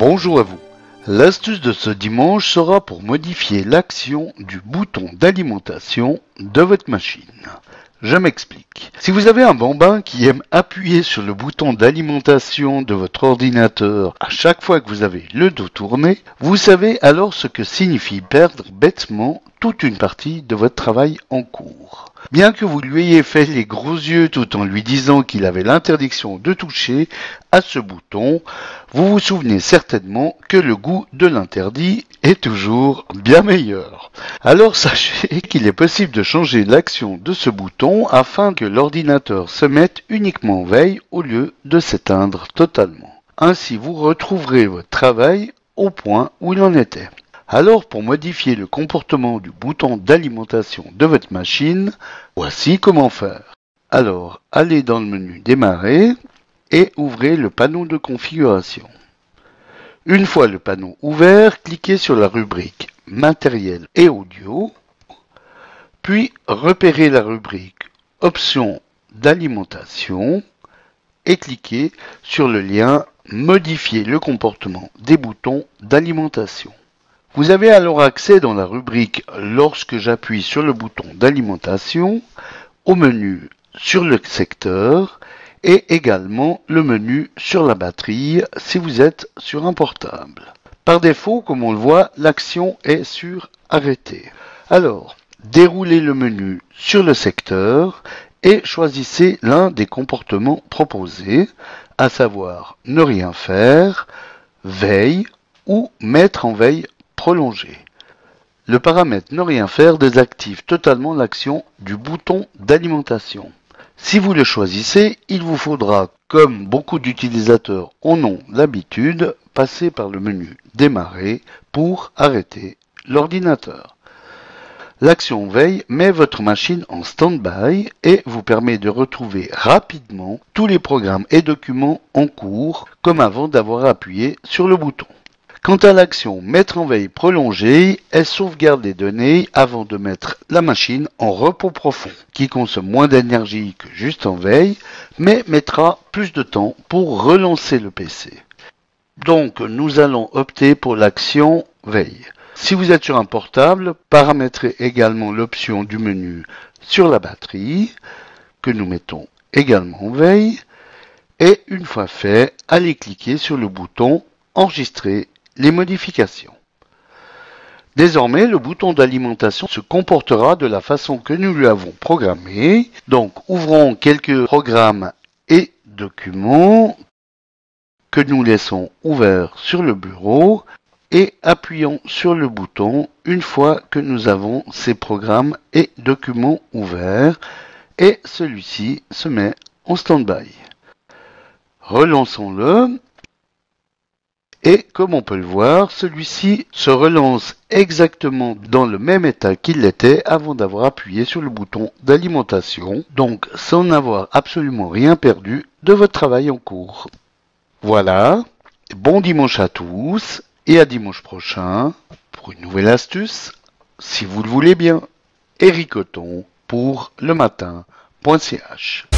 Bonjour à vous. L'astuce de ce dimanche sera pour modifier l'action du bouton d'alimentation de votre machine. Je m'explique. Si vous avez un bambin qui aime appuyer sur le bouton d'alimentation de votre ordinateur à chaque fois que vous avez le dos tourné, vous savez alors ce que signifie perdre bêtement toute une partie de votre travail en cours. Bien que vous lui ayez fait les gros yeux tout en lui disant qu'il avait l'interdiction de toucher à ce bouton, vous vous souvenez certainement que le goût de l'interdit est toujours bien meilleur. Alors sachez qu'il est possible de changer l'action de ce bouton afin que l'ordinateur se mette uniquement en veille au lieu de s'éteindre totalement. Ainsi vous retrouverez votre travail au point où il en était. Alors pour modifier le comportement du bouton d'alimentation de votre machine, voici comment faire. Alors allez dans le menu Démarrer et ouvrez le panneau de configuration. Une fois le panneau ouvert, cliquez sur la rubrique Matériel et audio, puis repérez la rubrique Options d'alimentation et cliquez sur le lien Modifier le comportement des boutons d'alimentation. Vous avez alors accès dans la rubrique Lorsque j'appuie sur le bouton d'alimentation au menu sur le secteur et également le menu sur la batterie si vous êtes sur un portable. Par défaut, comme on le voit, l'action est sur Arrêter. Alors, déroulez le menu sur le secteur et choisissez l'un des comportements proposés, à savoir ne rien faire, veille ou mettre en veille prolongé. Le paramètre ne rien faire désactive totalement l'action du bouton d'alimentation. Si vous le choisissez, il vous faudra, comme beaucoup d'utilisateurs en ont l'habitude, passer par le menu Démarrer pour arrêter l'ordinateur. L'action veille met votre machine en stand-by et vous permet de retrouver rapidement tous les programmes et documents en cours comme avant d'avoir appuyé sur le bouton. Quant à l'action mettre en veille prolongée, elle sauvegarde les données avant de mettre la machine en repos profond, qui consomme moins d'énergie que juste en veille, mais mettra plus de temps pour relancer le PC. Donc nous allons opter pour l'action veille. Si vous êtes sur un portable, paramétrez également l'option du menu sur la batterie, que nous mettons également en veille, et une fois fait, allez cliquer sur le bouton Enregistrer les modifications. Désormais, le bouton d'alimentation se comportera de la façon que nous lui avons programmé. Donc, ouvrons quelques programmes et documents que nous laissons ouverts sur le bureau et appuyons sur le bouton une fois que nous avons ces programmes et documents ouverts et celui-ci se met en stand-by. Relançons-le et comme on peut le voir, celui-ci se relance exactement dans le même état qu'il l'était avant d'avoir appuyé sur le bouton d'alimentation, donc sans avoir absolument rien perdu de votre travail en cours. Voilà, bon dimanche à tous et à dimanche prochain pour une nouvelle astuce, si vous le voulez bien. Eric pour le matin.ch